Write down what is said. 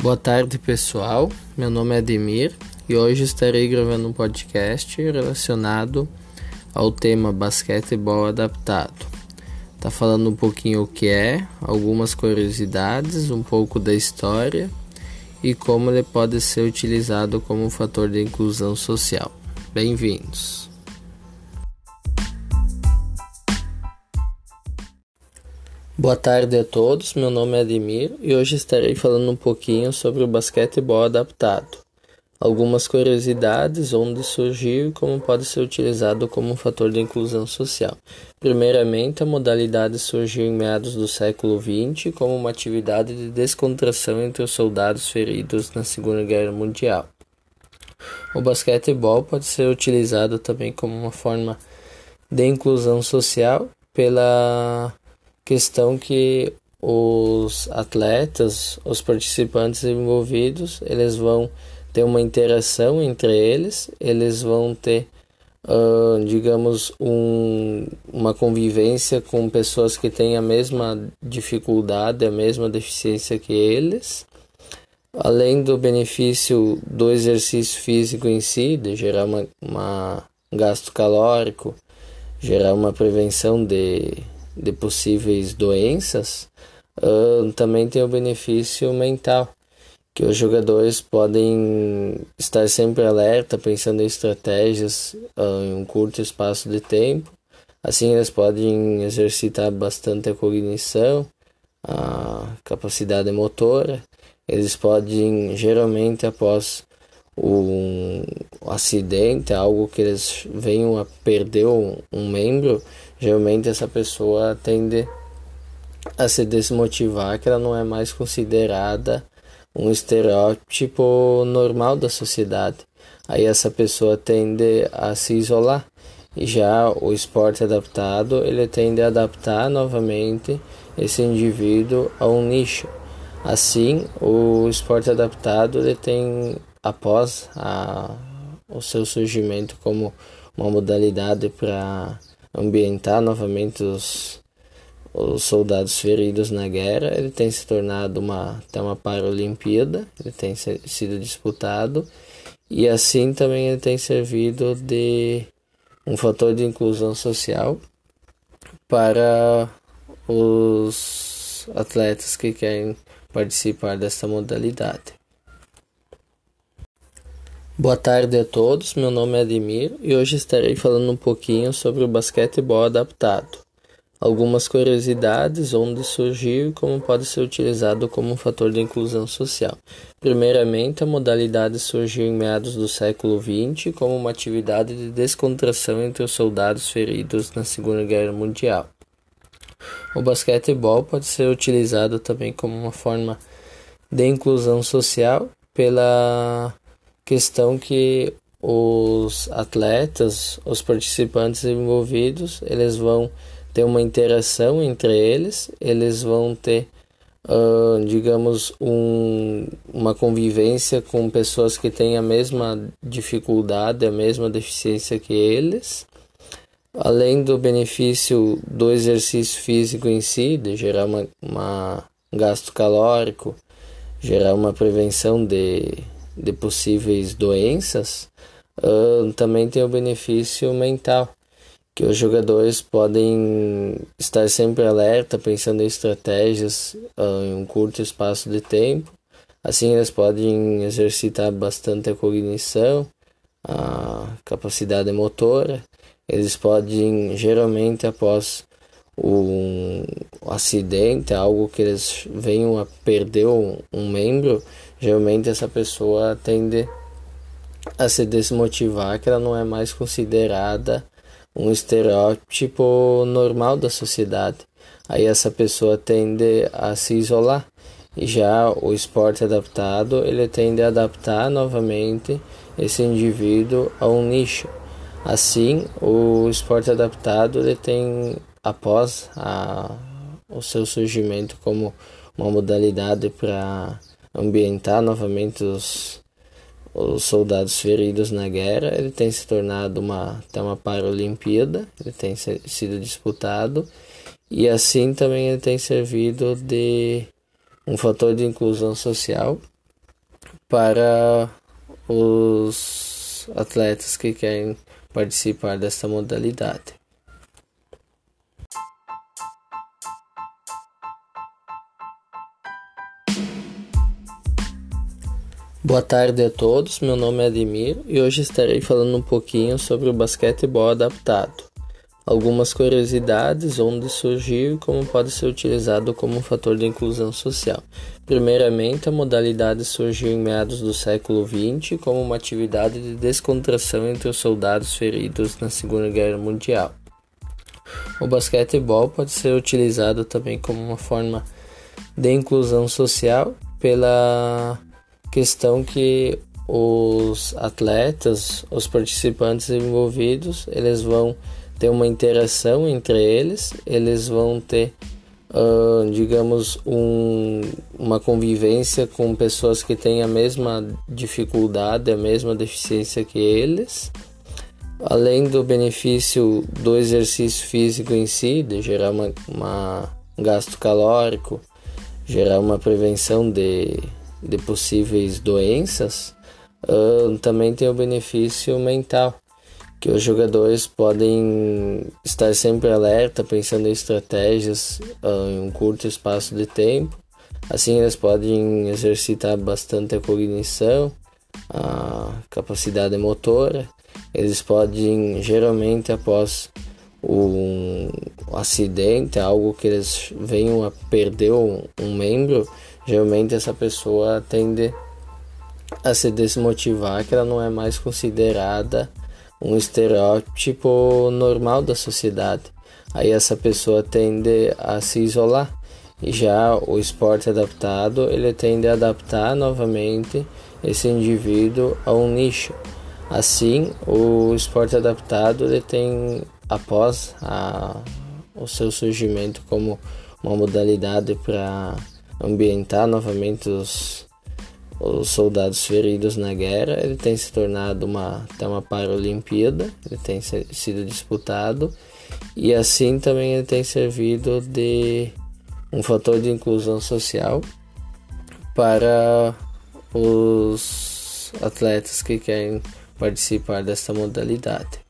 Boa tarde, pessoal. Meu nome é Ademir e hoje estarei gravando um podcast relacionado ao tema basquetebol adaptado. Tá falando um pouquinho o que é, algumas curiosidades, um pouco da história e como ele pode ser utilizado como um fator de inclusão social. Bem-vindos. Boa tarde a todos, meu nome é Ademir e hoje estarei falando um pouquinho sobre o basquetebol adaptado. Algumas curiosidades, onde surgiu e como pode ser utilizado como um fator de inclusão social. Primeiramente, a modalidade surgiu em meados do século XX como uma atividade de descontração entre os soldados feridos na Segunda Guerra Mundial. O basquetebol pode ser utilizado também como uma forma de inclusão social pela questão que os atletas, os participantes envolvidos, eles vão ter uma interação entre eles, eles vão ter, uh, digamos, um, uma convivência com pessoas que têm a mesma dificuldade, a mesma deficiência que eles. Além do benefício do exercício físico em si, de gerar uma, uma gasto calórico, gerar uma prevenção de de possíveis doenças, uh, também tem o benefício mental, que os jogadores podem estar sempre alerta, pensando em estratégias uh, em um curto espaço de tempo. Assim, eles podem exercitar bastante a cognição, a capacidade motora. Eles podem, geralmente, após um acidente, algo que eles venham a perder um, membro, geralmente essa pessoa tende a se desmotivar, que ela não é mais considerada um estereótipo normal da sociedade. Aí essa pessoa tende a se isolar. E já o esporte adaptado, ele tende a adaptar novamente esse indivíduo a um nicho. Assim, o esporte adaptado ele tem após a, o seu surgimento como uma modalidade para ambientar novamente os, os soldados feridos na guerra, ele tem se tornado uma, até uma Paralimpíada, ele tem sido disputado e assim também ele tem servido de um fator de inclusão social para os atletas que querem participar desta modalidade. Boa tarde a todos, meu nome é Ademir e hoje estarei falando um pouquinho sobre o basquetebol adaptado. Algumas curiosidades, onde surgiu e como pode ser utilizado como um fator de inclusão social. Primeiramente, a modalidade surgiu em meados do século XX como uma atividade de descontração entre os soldados feridos na Segunda Guerra Mundial. O basquetebol pode ser utilizado também como uma forma de inclusão social pela questão que os atletas, os participantes envolvidos, eles vão ter uma interação entre eles, eles vão ter, uh, digamos, um, uma convivência com pessoas que têm a mesma dificuldade, a mesma deficiência que eles. Além do benefício do exercício físico em si, de gerar uma, uma gasto calórico, gerar uma prevenção de de possíveis doenças, uh, também tem o benefício mental, que os jogadores podem estar sempre alerta, pensando em estratégias uh, em um curto espaço de tempo. Assim, eles podem exercitar bastante a cognição, a capacidade motora. Eles podem, geralmente, após um acidente, algo que eles venham a perder um, um membro, geralmente essa pessoa tende a se desmotivar, que ela não é mais considerada um estereótipo normal da sociedade. Aí essa pessoa tende a se isolar. E já o esporte adaptado, ele tende a adaptar novamente esse indivíduo a um nicho. Assim, o esporte adaptado ele tem após a, o seu surgimento como uma modalidade para ambientar novamente os, os soldados feridos na guerra, ele tem se tornado uma, até uma Paralimpíada, ele tem sido disputado e assim também ele tem servido de um fator de inclusão social para os atletas que querem participar desta modalidade. Boa tarde a todos, meu nome é Ademir e hoje estarei falando um pouquinho sobre o basquetebol adaptado. Algumas curiosidades, onde surgiu e como pode ser utilizado como um fator de inclusão social. Primeiramente, a modalidade surgiu em meados do século XX como uma atividade de descontração entre os soldados feridos na Segunda Guerra Mundial. O basquetebol pode ser utilizado também como uma forma de inclusão social pela questão que os atletas, os participantes envolvidos, eles vão ter uma interação entre eles, eles vão ter, uh, digamos, um, uma convivência com pessoas que têm a mesma dificuldade, a mesma deficiência que eles. Além do benefício do exercício físico em si, de gerar uma, uma um gasto calórico, gerar uma prevenção de de possíveis doenças, uh, também tem o benefício mental, que os jogadores podem estar sempre alerta, pensando em estratégias uh, em um curto espaço de tempo. Assim, eles podem exercitar bastante a cognição, a capacidade motora. Eles podem, geralmente, após um acidente, algo que eles venham a perder um, um membro, geralmente essa pessoa tende a se desmotivar, que ela não é mais considerada um estereótipo normal da sociedade. Aí essa pessoa tende a se isolar. E já o esporte adaptado, ele tende a adaptar novamente esse indivíduo a um nicho. Assim, o esporte adaptado ele tem após a, o seu surgimento como uma modalidade para ambientar novamente os, os soldados feridos na guerra, ele tem se tornado uma, até uma Paralimpíada, ele tem sido disputado e assim também ele tem servido de um fator de inclusão social para os atletas que querem participar desta modalidade.